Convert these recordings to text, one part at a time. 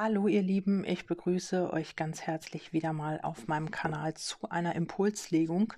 Hallo ihr Lieben, ich begrüße euch ganz herzlich wieder mal auf meinem Kanal zu einer Impulslegung.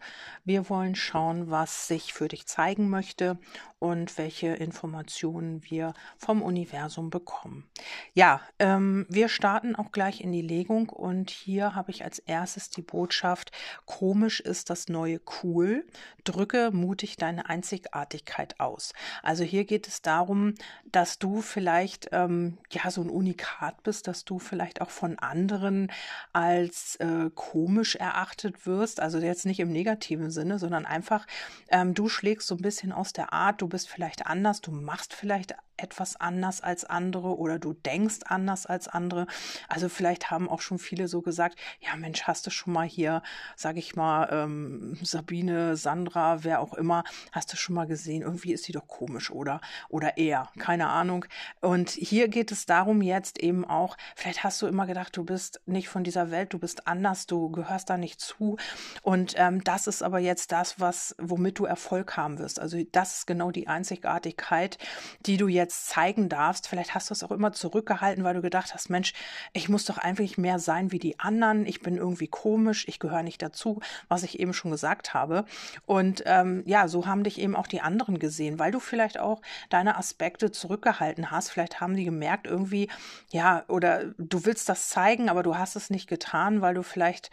Wir wollen schauen, was sich für dich zeigen möchte und welche Informationen wir vom Universum bekommen. Ja, ähm, wir starten auch gleich in die Legung und hier habe ich als erstes die Botschaft, komisch ist das neue cool, drücke mutig deine Einzigartigkeit aus. Also hier geht es darum, dass du vielleicht ähm, ja so ein Unikat bist, dass du vielleicht auch von anderen als äh, komisch erachtet wirst. Also jetzt nicht im negativen Sinne, sondern einfach, ähm, du schlägst so ein bisschen aus der Art, du bist vielleicht anders, du machst vielleicht etwas anders als andere oder du denkst anders als andere. Also vielleicht haben auch schon viele so gesagt, ja Mensch, hast du schon mal hier, sage ich mal, ähm, Sabine, Sandra, wer auch immer, hast du schon mal gesehen, irgendwie ist sie doch komisch oder oder eher, keine Ahnung. Und hier geht es darum jetzt eben auch, vielleicht hast du immer gedacht, du bist nicht von dieser Welt, du bist anders, du gehörst da nicht zu. Und ähm, das ist aber jetzt das, was womit du Erfolg haben wirst. Also das ist genau die Einzigartigkeit, die du jetzt jetzt zeigen darfst. Vielleicht hast du es auch immer zurückgehalten, weil du gedacht hast, Mensch, ich muss doch eigentlich mehr sein wie die anderen. Ich bin irgendwie komisch, ich gehöre nicht dazu, was ich eben schon gesagt habe. Und ähm, ja, so haben dich eben auch die anderen gesehen, weil du vielleicht auch deine Aspekte zurückgehalten hast. Vielleicht haben die gemerkt irgendwie, ja, oder du willst das zeigen, aber du hast es nicht getan, weil du vielleicht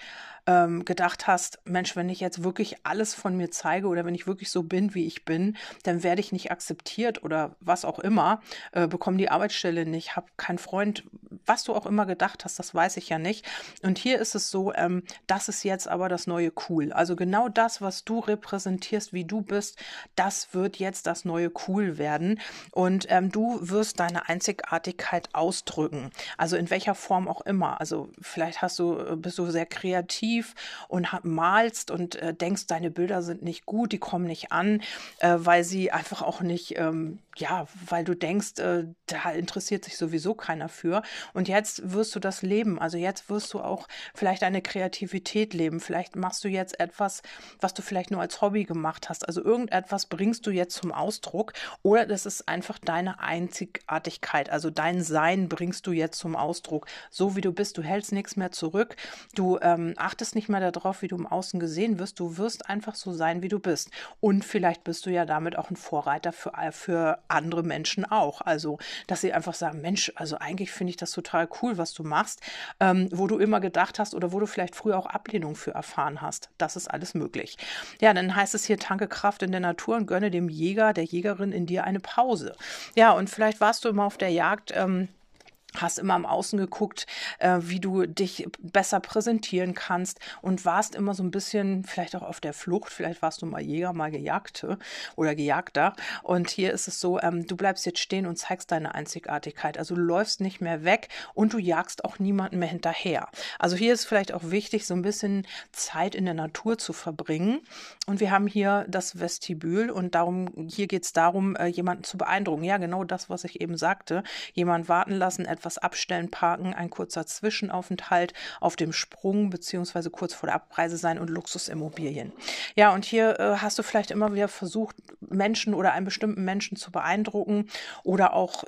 ähm, gedacht hast, Mensch, wenn ich jetzt wirklich alles von mir zeige oder wenn ich wirklich so bin, wie ich bin, dann werde ich nicht akzeptiert oder was auch immer, äh, bekomme die Arbeitsstelle nicht, habe keinen Freund, was du auch immer gedacht hast, das weiß ich ja nicht. Und hier ist es so, ähm, das ist jetzt aber das neue Cool. Also genau das, was du repräsentierst, wie du bist, das wird jetzt das neue Cool werden. Und ähm, du wirst deine Einzigartigkeit ausdrücken. Also in welcher Form auch immer. Also vielleicht hast du, äh, bist du sehr kreativ und malst und äh, denkst, deine Bilder sind nicht gut, die kommen nicht an, äh, weil sie einfach auch nicht, ähm, ja, weil du denkst, äh, da interessiert sich sowieso keiner für. Und jetzt wirst du das leben. Also jetzt wirst du auch vielleicht eine Kreativität leben. Vielleicht machst du jetzt etwas, was du vielleicht nur als Hobby gemacht hast. Also irgendetwas bringst du jetzt zum Ausdruck oder das ist einfach deine Einzigartigkeit. Also dein Sein bringst du jetzt zum Ausdruck. So wie du bist. Du hältst nichts mehr zurück. Du ähm, achtest nicht mehr darauf, wie du im Außen gesehen wirst. Du wirst einfach so sein, wie du bist. Und vielleicht bist du ja damit auch ein Vorreiter für, für andere Menschen auch. Also, dass sie einfach sagen, Mensch, also eigentlich finde ich das total cool, was du machst, ähm, wo du immer gedacht hast oder wo du vielleicht früher auch Ablehnung für erfahren hast. Das ist alles möglich. Ja, dann heißt es hier, tanke Kraft in der Natur und gönne dem Jäger, der Jägerin in dir eine Pause. Ja, und vielleicht warst du immer auf der Jagd. Ähm, hast immer am Außen geguckt, äh, wie du dich besser präsentieren kannst und warst immer so ein bisschen vielleicht auch auf der Flucht. Vielleicht warst du mal Jäger, mal Gejagte oder Gejagter. Und hier ist es so, ähm, du bleibst jetzt stehen und zeigst deine Einzigartigkeit. Also du läufst nicht mehr weg und du jagst auch niemanden mehr hinterher. Also hier ist vielleicht auch wichtig, so ein bisschen Zeit in der Natur zu verbringen. Und wir haben hier das Vestibül und darum, hier geht es darum, äh, jemanden zu beeindrucken. Ja, genau das, was ich eben sagte. Jemand warten lassen, etwas abstellen, parken, ein kurzer Zwischenaufenthalt auf dem Sprung beziehungsweise kurz vor der Abreise sein und Luxusimmobilien. Ja, und hier äh, hast du vielleicht immer wieder versucht, Menschen oder einen bestimmten Menschen zu beeindrucken oder auch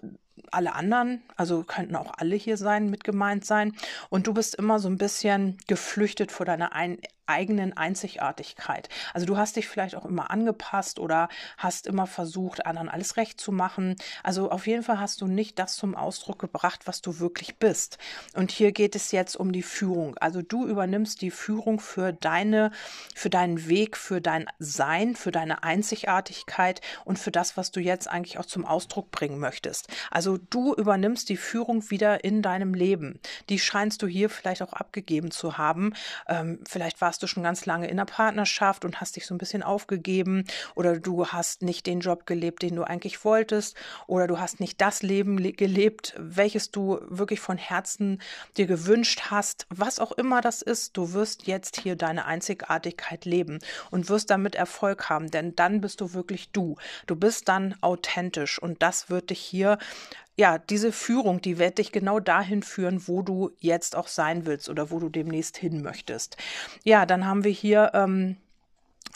alle anderen, also könnten auch alle hier sein, mit gemeint sein. Und du bist immer so ein bisschen geflüchtet vor deiner ein eigenen Einzigartigkeit. Also du hast dich vielleicht auch immer angepasst oder hast immer versucht, anderen alles recht zu machen. Also auf jeden Fall hast du nicht das zum Ausdruck gebracht, was du wirklich bist. Und hier geht es jetzt um die Führung. Also du übernimmst die Führung für deine, für deinen Weg, für dein Sein, für deine Einzigartigkeit und für das, was du jetzt eigentlich auch zum Ausdruck bringen möchtest. Also du übernimmst die Führung wieder in deinem Leben. Die scheinst du hier vielleicht auch abgegeben zu haben. Ähm, vielleicht warst warst du schon ganz lange in einer Partnerschaft und hast dich so ein bisschen aufgegeben oder du hast nicht den Job gelebt, den du eigentlich wolltest oder du hast nicht das Leben gelebt, welches du wirklich von Herzen dir gewünscht hast. Was auch immer das ist, du wirst jetzt hier deine Einzigartigkeit leben und wirst damit Erfolg haben, denn dann bist du wirklich du. Du bist dann authentisch und das wird dich hier ja, diese Führung, die wird dich genau dahin führen, wo du jetzt auch sein willst oder wo du demnächst hin möchtest. Ja, dann haben wir hier ähm,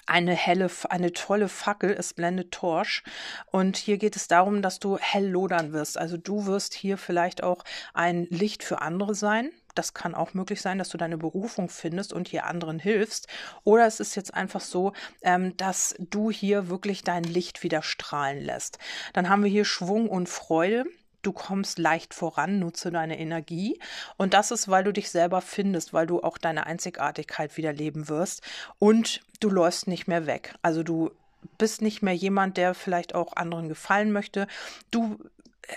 eine helle, eine tolle Fackel, es blendet Torsch. Und hier geht es darum, dass du hell lodern wirst. Also du wirst hier vielleicht auch ein Licht für andere sein. Das kann auch möglich sein, dass du deine Berufung findest und hier anderen hilfst. Oder es ist jetzt einfach so, ähm, dass du hier wirklich dein Licht wieder strahlen lässt. Dann haben wir hier Schwung und Freude du kommst leicht voran, nutze deine Energie. Und das ist, weil du dich selber findest, weil du auch deine Einzigartigkeit wieder leben wirst und du läufst nicht mehr weg. Also du bist nicht mehr jemand, der vielleicht auch anderen gefallen möchte. Du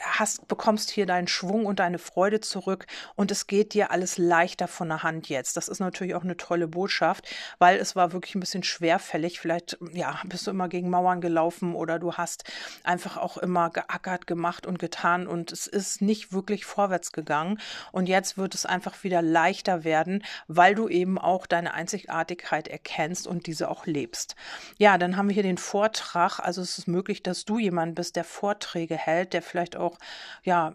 hast, bekommst hier deinen Schwung und deine Freude zurück und es geht dir alles leichter von der Hand jetzt. Das ist natürlich auch eine tolle Botschaft, weil es war wirklich ein bisschen schwerfällig. Vielleicht, ja, bist du immer gegen Mauern gelaufen oder du hast einfach auch immer geackert, gemacht und getan und es ist nicht wirklich vorwärts gegangen. Und jetzt wird es einfach wieder leichter werden, weil du eben auch deine Einzigartigkeit erkennst und diese auch lebst. Ja, dann haben wir hier den Vortrag. Also es ist möglich, dass du jemand bist, der Vorträge hält, der vielleicht auch ja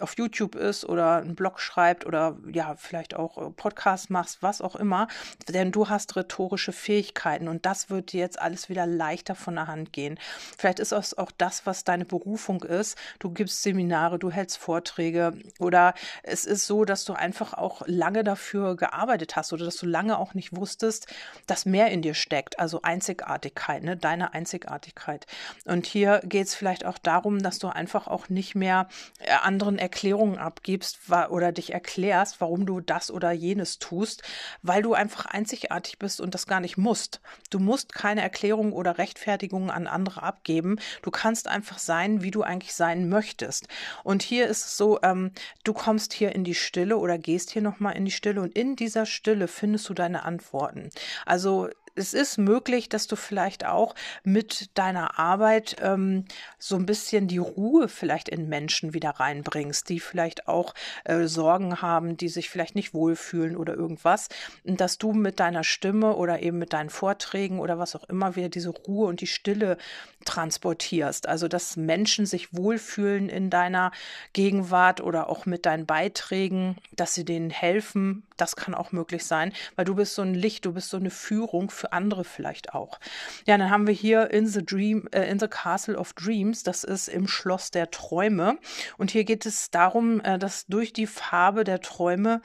auf YouTube ist oder einen Blog schreibt oder ja vielleicht auch äh, Podcast machst, was auch immer, denn du hast rhetorische Fähigkeiten und das wird dir jetzt alles wieder leichter von der Hand gehen. Vielleicht ist es auch das, was deine Berufung ist. Du gibst Seminare, du hältst Vorträge oder es ist so, dass du einfach auch lange dafür gearbeitet hast oder dass du lange auch nicht wusstest, dass mehr in dir steckt, also Einzigartigkeit, ne, deine Einzigartigkeit. Und hier geht es vielleicht auch darum, dass du einfach auch nicht nicht mehr äh, anderen Erklärungen abgibst oder dich erklärst, warum du das oder jenes tust, weil du einfach einzigartig bist und das gar nicht musst. Du musst keine Erklärung oder Rechtfertigung an andere abgeben. Du kannst einfach sein, wie du eigentlich sein möchtest. Und hier ist es so, ähm, du kommst hier in die Stille oder gehst hier nochmal in die Stille und in dieser Stille findest du deine Antworten. Also es ist möglich, dass du vielleicht auch mit deiner Arbeit ähm, so ein bisschen die Ruhe vielleicht in Menschen wieder reinbringst, die vielleicht auch äh, Sorgen haben, die sich vielleicht nicht wohlfühlen oder irgendwas. Und dass du mit deiner Stimme oder eben mit deinen Vorträgen oder was auch immer wieder diese Ruhe und die Stille transportierst. Also dass Menschen sich wohlfühlen in deiner Gegenwart oder auch mit deinen Beiträgen, dass sie denen helfen. Das kann auch möglich sein, weil du bist so ein Licht, du bist so eine Führung für andere vielleicht auch. Ja, dann haben wir hier in the Dream, äh, in the Castle of Dreams. Das ist im Schloss der Träume. Und hier geht es darum, äh, dass durch die Farbe der Träume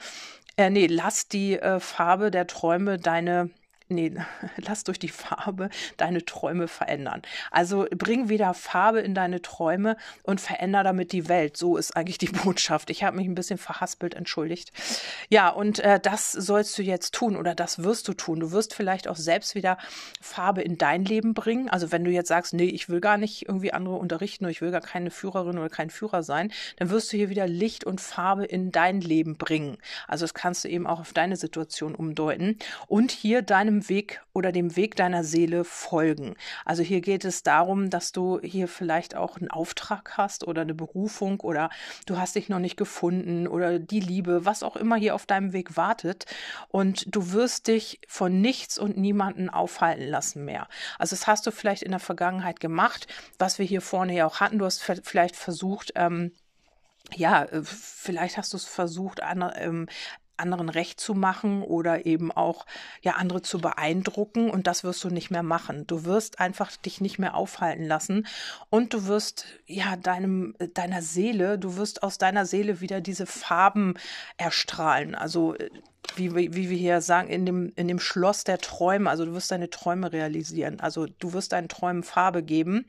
äh, nee, lass die äh, Farbe der Träume deine nee, lass durch die Farbe deine Träume verändern. Also bring wieder Farbe in deine Träume und veränder damit die Welt. So ist eigentlich die Botschaft. Ich habe mich ein bisschen verhaspelt, entschuldigt. Ja, und äh, das sollst du jetzt tun oder das wirst du tun. Du wirst vielleicht auch selbst wieder Farbe in dein Leben bringen. Also wenn du jetzt sagst, nee, ich will gar nicht irgendwie andere unterrichten oder ich will gar keine Führerin oder kein Führer sein, dann wirst du hier wieder Licht und Farbe in dein Leben bringen. Also das kannst du eben auch auf deine Situation umdeuten und hier deinem Weg oder dem Weg deiner Seele folgen. Also hier geht es darum, dass du hier vielleicht auch einen Auftrag hast oder eine Berufung oder du hast dich noch nicht gefunden oder die Liebe, was auch immer hier auf deinem Weg wartet und du wirst dich von nichts und niemanden aufhalten lassen mehr. Also das hast du vielleicht in der Vergangenheit gemacht, was wir hier vorne ja auch hatten. Du hast vielleicht versucht, ähm, ja, äh, vielleicht hast du es versucht, ähm, anderen recht zu machen oder eben auch ja andere zu beeindrucken und das wirst du nicht mehr machen. Du wirst einfach dich nicht mehr aufhalten lassen und du wirst ja deinem deiner Seele, du wirst aus deiner Seele wieder diese Farben erstrahlen. Also wie, wie wir hier sagen, in dem, in dem Schloss der Träume. Also du wirst deine Träume realisieren. Also du wirst deinen Träumen Farbe geben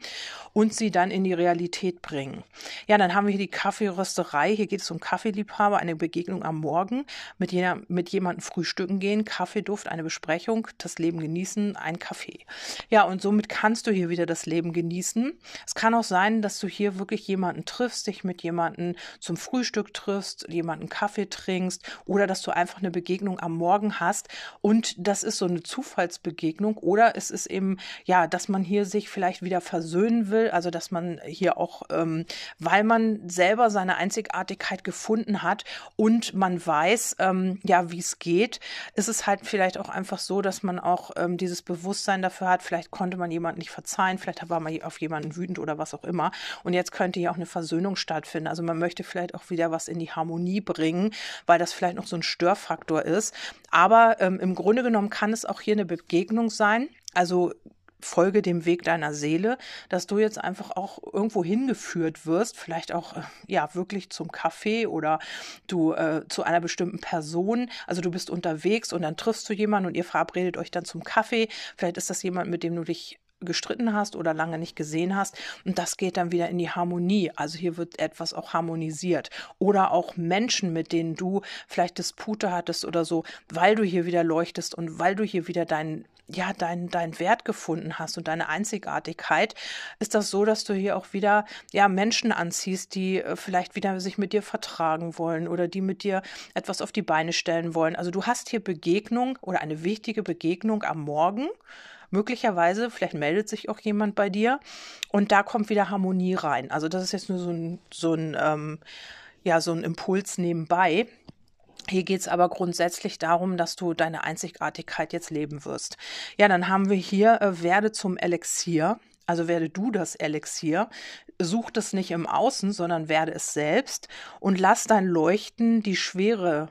und sie dann in die Realität bringen. Ja, dann haben wir hier die Kaffeerösterei. Hier geht es um Kaffeeliebhaber, eine Begegnung am Morgen, mit, jener, mit jemandem frühstücken gehen, Kaffeeduft, eine Besprechung, das Leben genießen, ein Kaffee. Ja, und somit kannst du hier wieder das Leben genießen. Es kann auch sein, dass du hier wirklich jemanden triffst, dich mit jemandem zum Frühstück triffst, jemanden Kaffee trinkst oder dass du einfach eine Begegnung am Morgen hast. Und das ist so eine Zufallsbegegnung. Oder es ist eben, ja, dass man hier sich vielleicht wieder versöhnen will, also dass man hier auch, ähm, weil man selber seine Einzigartigkeit gefunden hat und man weiß, ähm, ja, wie es geht, ist es halt vielleicht auch einfach so, dass man auch ähm, dieses Bewusstsein dafür hat, vielleicht konnte man jemanden nicht verzeihen, vielleicht war man auf jemanden wütend oder was auch immer. Und jetzt könnte hier auch eine Versöhnung stattfinden. Also man möchte vielleicht auch wieder was in die Harmonie bringen, weil das vielleicht noch so ein Störfaktor Faktor ist. Aber ähm, im Grunde genommen kann es auch hier eine Begegnung sein, Also folge dem Weg deiner Seele, dass du jetzt einfach auch irgendwo hingeführt wirst, vielleicht auch äh, ja wirklich zum Kaffee oder du äh, zu einer bestimmten Person. Also du bist unterwegs und dann triffst du jemanden und ihr verabredet euch dann zum Kaffee. Vielleicht ist das jemand, mit dem du dich gestritten hast oder lange nicht gesehen hast. Und das geht dann wieder in die Harmonie. Also hier wird etwas auch harmonisiert. Oder auch Menschen, mit denen du vielleicht Dispute hattest oder so, weil du hier wieder leuchtest und weil du hier wieder deinen ja, dein, dein Wert gefunden hast und deine Einzigartigkeit, ist das so, dass du hier auch wieder, ja, Menschen anziehst, die äh, vielleicht wieder sich mit dir vertragen wollen oder die mit dir etwas auf die Beine stellen wollen. Also du hast hier Begegnung oder eine wichtige Begegnung am Morgen möglicherweise, vielleicht meldet sich auch jemand bei dir und da kommt wieder Harmonie rein. Also das ist jetzt nur so ein, so ein, ähm, ja, so ein Impuls nebenbei. Hier geht es aber grundsätzlich darum, dass du deine Einzigartigkeit jetzt leben wirst. Ja, dann haben wir hier, äh, werde zum Elixier. Also werde du das Elixier, such das nicht im Außen, sondern werde es selbst und lass dein Leuchten die Schwere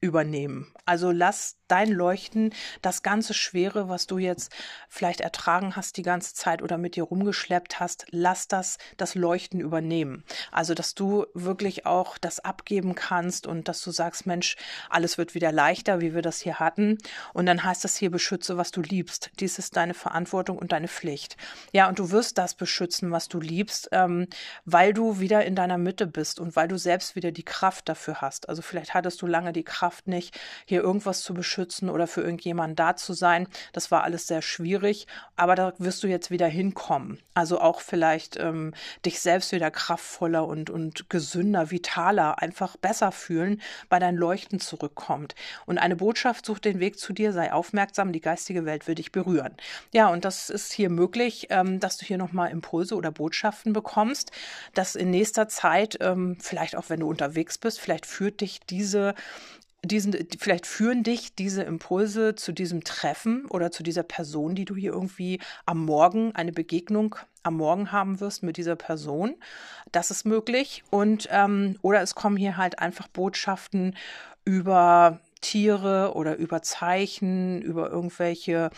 übernehmen. Also lass dein Leuchten, das ganze Schwere, was du jetzt vielleicht ertragen hast die ganze Zeit oder mit dir rumgeschleppt hast, lass das das Leuchten übernehmen. Also, dass du wirklich auch das abgeben kannst und dass du sagst, Mensch, alles wird wieder leichter, wie wir das hier hatten. Und dann heißt das hier, beschütze, was du liebst. Dies ist deine Verantwortung und deine Pflicht. Ja, und du wirst das beschützen, was du liebst, ähm, weil du wieder in deiner Mitte bist und weil du selbst wieder die Kraft dafür hast. Also vielleicht hattest du lange die Kraft nicht, hier irgendwas zu beschützen beschützen oder für irgendjemanden da zu sein. Das war alles sehr schwierig, aber da wirst du jetzt wieder hinkommen. Also auch vielleicht ähm, dich selbst wieder kraftvoller und, und gesünder, vitaler, einfach besser fühlen, weil dein Leuchten zurückkommt. Und eine Botschaft sucht den Weg zu dir, sei aufmerksam, die geistige Welt will dich berühren. Ja, und das ist hier möglich, ähm, dass du hier nochmal Impulse oder Botschaften bekommst, dass in nächster Zeit, ähm, vielleicht auch wenn du unterwegs bist, vielleicht führt dich diese diesen, vielleicht führen dich diese Impulse zu diesem Treffen oder zu dieser Person, die du hier irgendwie am Morgen, eine Begegnung am Morgen haben wirst mit dieser Person. Das ist möglich. Und ähm, oder es kommen hier halt einfach Botschaften über Tiere oder über Zeichen, über irgendwelche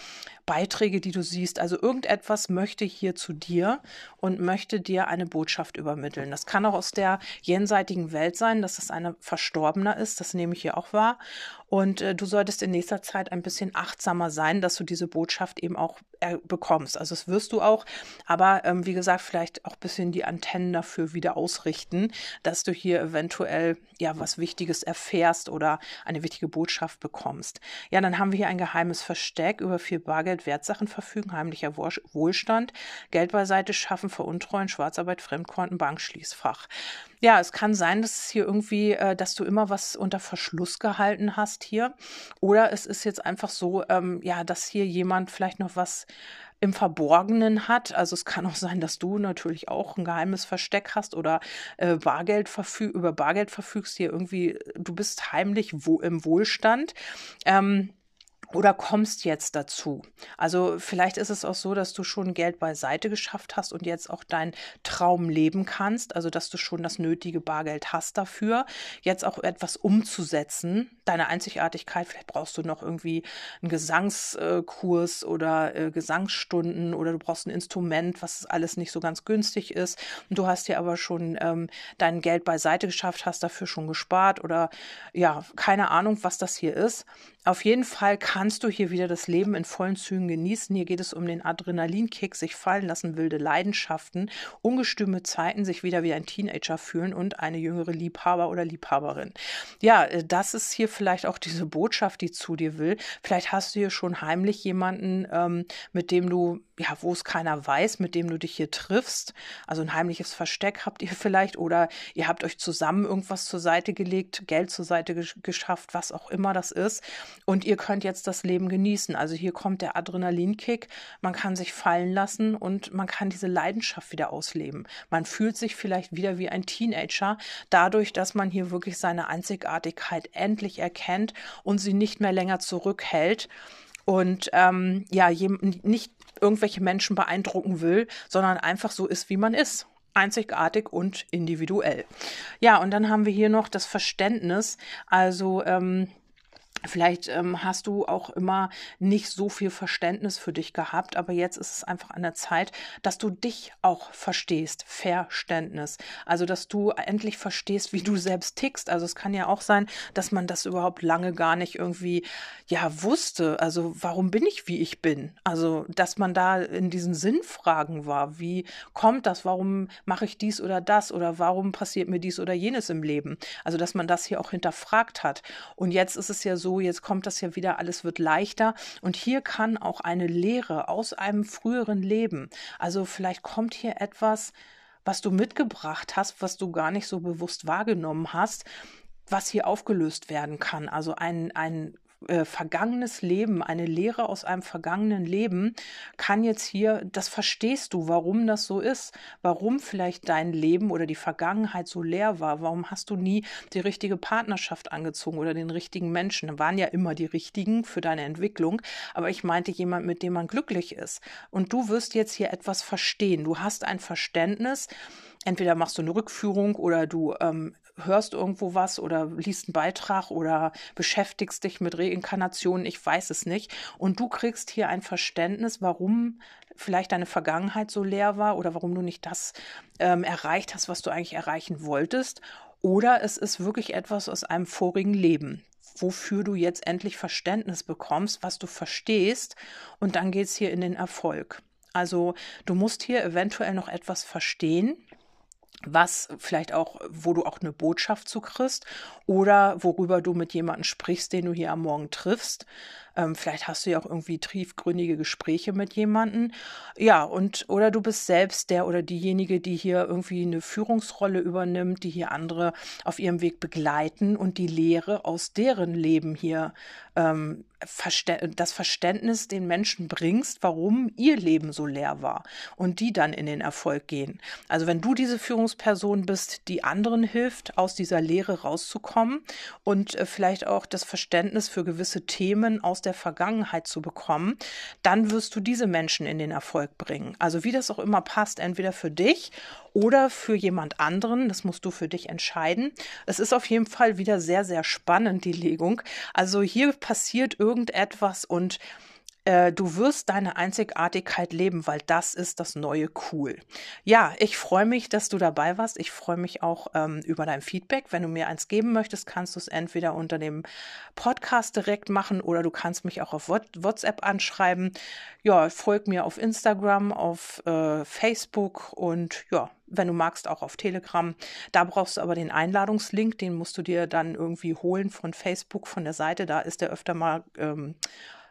Beiträge, die du siehst. Also irgendetwas möchte hier zu dir und möchte dir eine Botschaft übermitteln. Das kann auch aus der jenseitigen Welt sein, dass es eine Verstorbener ist. Das nehme ich hier auch wahr. Und äh, du solltest in nächster Zeit ein bisschen achtsamer sein, dass du diese Botschaft eben auch äh, bekommst. Also das wirst du auch. Aber ähm, wie gesagt, vielleicht auch ein bisschen die Antennen dafür wieder ausrichten, dass du hier eventuell ja was Wichtiges erfährst oder eine wichtige Botschaft bekommst. Ja, dann haben wir hier ein geheimes Versteck über viel Bargeld Wertsachen verfügen, heimlicher Wohlstand, Geld beiseite schaffen, veruntreuen, Schwarzarbeit, Fremdkonten, Bankschließfach. Ja, es kann sein, dass es hier irgendwie, äh, dass du immer was unter Verschluss gehalten hast hier. Oder es ist jetzt einfach so, ähm, ja, dass hier jemand vielleicht noch was im Verborgenen hat. Also es kann auch sein, dass du natürlich auch ein geheimes Versteck hast oder äh, Bargeld über Bargeld verfügst hier irgendwie, du bist heimlich wo im Wohlstand. Ähm, oder kommst jetzt dazu. Also vielleicht ist es auch so, dass du schon Geld beiseite geschafft hast und jetzt auch deinen Traum leben kannst, also dass du schon das nötige Bargeld hast dafür, jetzt auch etwas umzusetzen, deine Einzigartigkeit, vielleicht brauchst du noch irgendwie einen Gesangskurs oder äh, Gesangsstunden oder du brauchst ein Instrument, was alles nicht so ganz günstig ist und du hast dir aber schon ähm, dein Geld beiseite geschafft, hast dafür schon gespart oder ja, keine Ahnung, was das hier ist. Auf jeden Fall kannst du hier wieder das Leben in vollen Zügen genießen. Hier geht es um den Adrenalinkick, sich fallen lassen, wilde Leidenschaften, ungestüme Zeiten, sich wieder wie ein Teenager fühlen und eine jüngere Liebhaber oder Liebhaberin. Ja, äh, das ist hier vielleicht auch diese Botschaft, die zu dir will. Vielleicht hast du hier schon heimlich jemanden, ähm, mit dem du ja, wo es keiner weiß, mit dem du dich hier triffst. Also ein heimliches Versteck habt ihr vielleicht oder ihr habt euch zusammen irgendwas zur Seite gelegt, Geld zur Seite gesch geschafft, was auch immer das ist. Und ihr könnt jetzt das Leben genießen. Also hier kommt der Adrenalinkick. Man kann sich fallen lassen und man kann diese Leidenschaft wieder ausleben. Man fühlt sich vielleicht wieder wie ein Teenager, dadurch, dass man hier wirklich seine Einzigartigkeit endlich erkennt und sie nicht mehr länger zurückhält und ähm, ja, nicht irgendwelche Menschen beeindrucken will, sondern einfach so ist, wie man ist einzigartig und individuell. Ja, und dann haben wir hier noch das Verständnis. Also ähm, Vielleicht ähm, hast du auch immer nicht so viel Verständnis für dich gehabt, aber jetzt ist es einfach an der Zeit, dass du dich auch verstehst. Verständnis. Also, dass du endlich verstehst, wie du selbst tickst. Also, es kann ja auch sein, dass man das überhaupt lange gar nicht irgendwie, ja, wusste. Also, warum bin ich, wie ich bin? Also, dass man da in diesen Sinnfragen war. Wie kommt das? Warum mache ich dies oder das? Oder warum passiert mir dies oder jenes im Leben? Also, dass man das hier auch hinterfragt hat. Und jetzt ist es ja so, jetzt kommt das ja wieder, alles wird leichter. Und hier kann auch eine Lehre aus einem früheren Leben, also vielleicht kommt hier etwas, was du mitgebracht hast, was du gar nicht so bewusst wahrgenommen hast, was hier aufgelöst werden kann. Also ein, ein äh, vergangenes Leben, eine Lehre aus einem vergangenen Leben, kann jetzt hier, das verstehst du, warum das so ist, warum vielleicht dein Leben oder die Vergangenheit so leer war, warum hast du nie die richtige Partnerschaft angezogen oder den richtigen Menschen. Da waren ja immer die richtigen für deine Entwicklung, aber ich meinte jemand, mit dem man glücklich ist. Und du wirst jetzt hier etwas verstehen. Du hast ein Verständnis, entweder machst du eine Rückführung oder du ähm, hörst irgendwo was oder liest einen Beitrag oder beschäftigst dich mit Reinkarnationen, ich weiß es nicht. Und du kriegst hier ein Verständnis, warum vielleicht deine Vergangenheit so leer war oder warum du nicht das ähm, erreicht hast, was du eigentlich erreichen wolltest. Oder es ist wirklich etwas aus einem vorigen Leben, wofür du jetzt endlich Verständnis bekommst, was du verstehst. Und dann geht es hier in den Erfolg. Also du musst hier eventuell noch etwas verstehen, was vielleicht auch, wo du auch eine Botschaft zu kriegst oder worüber du mit jemandem sprichst, den du hier am Morgen triffst. Ähm, vielleicht hast du ja auch irgendwie tiefgründige Gespräche mit jemandem. Ja, und oder du bist selbst der oder diejenige, die hier irgendwie eine Führungsrolle übernimmt, die hier andere auf ihrem Weg begleiten und die Lehre aus deren Leben hier ähm, das Verständnis den Menschen bringst, warum ihr Leben so leer war und die dann in den Erfolg gehen. Also wenn du diese Führungsperson bist, die anderen hilft, aus dieser Lehre rauszukommen und äh, vielleicht auch das Verständnis für gewisse Themen aus der Vergangenheit zu bekommen, dann wirst du diese Menschen in den Erfolg bringen. Also wie das auch immer passt, entweder für dich oder für jemand anderen. Das musst du für dich entscheiden. Es ist auf jeden Fall wieder sehr, sehr spannend, die Legung. Also hier passiert irgendetwas und äh, du wirst deine Einzigartigkeit leben, weil das ist das neue Cool. Ja, ich freue mich, dass du dabei warst. Ich freue mich auch ähm, über dein Feedback. Wenn du mir eins geben möchtest, kannst du es entweder unter dem Podcast direkt machen oder du kannst mich auch auf WhatsApp anschreiben. Ja, folg mir auf Instagram, auf äh, Facebook und ja, wenn du magst, auch auf Telegram. Da brauchst du aber den Einladungslink, den musst du dir dann irgendwie holen von Facebook, von der Seite. Da ist der öfter mal ähm,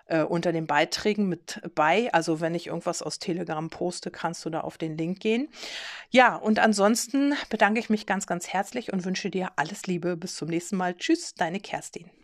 äh, unter den Beiträgen mit bei. Also wenn ich irgendwas aus Telegram poste, kannst du da auf den Link gehen. Ja, und ansonsten bedanke ich mich ganz, ganz herzlich und wünsche dir alles Liebe. Bis zum nächsten Mal. Tschüss, deine Kerstin.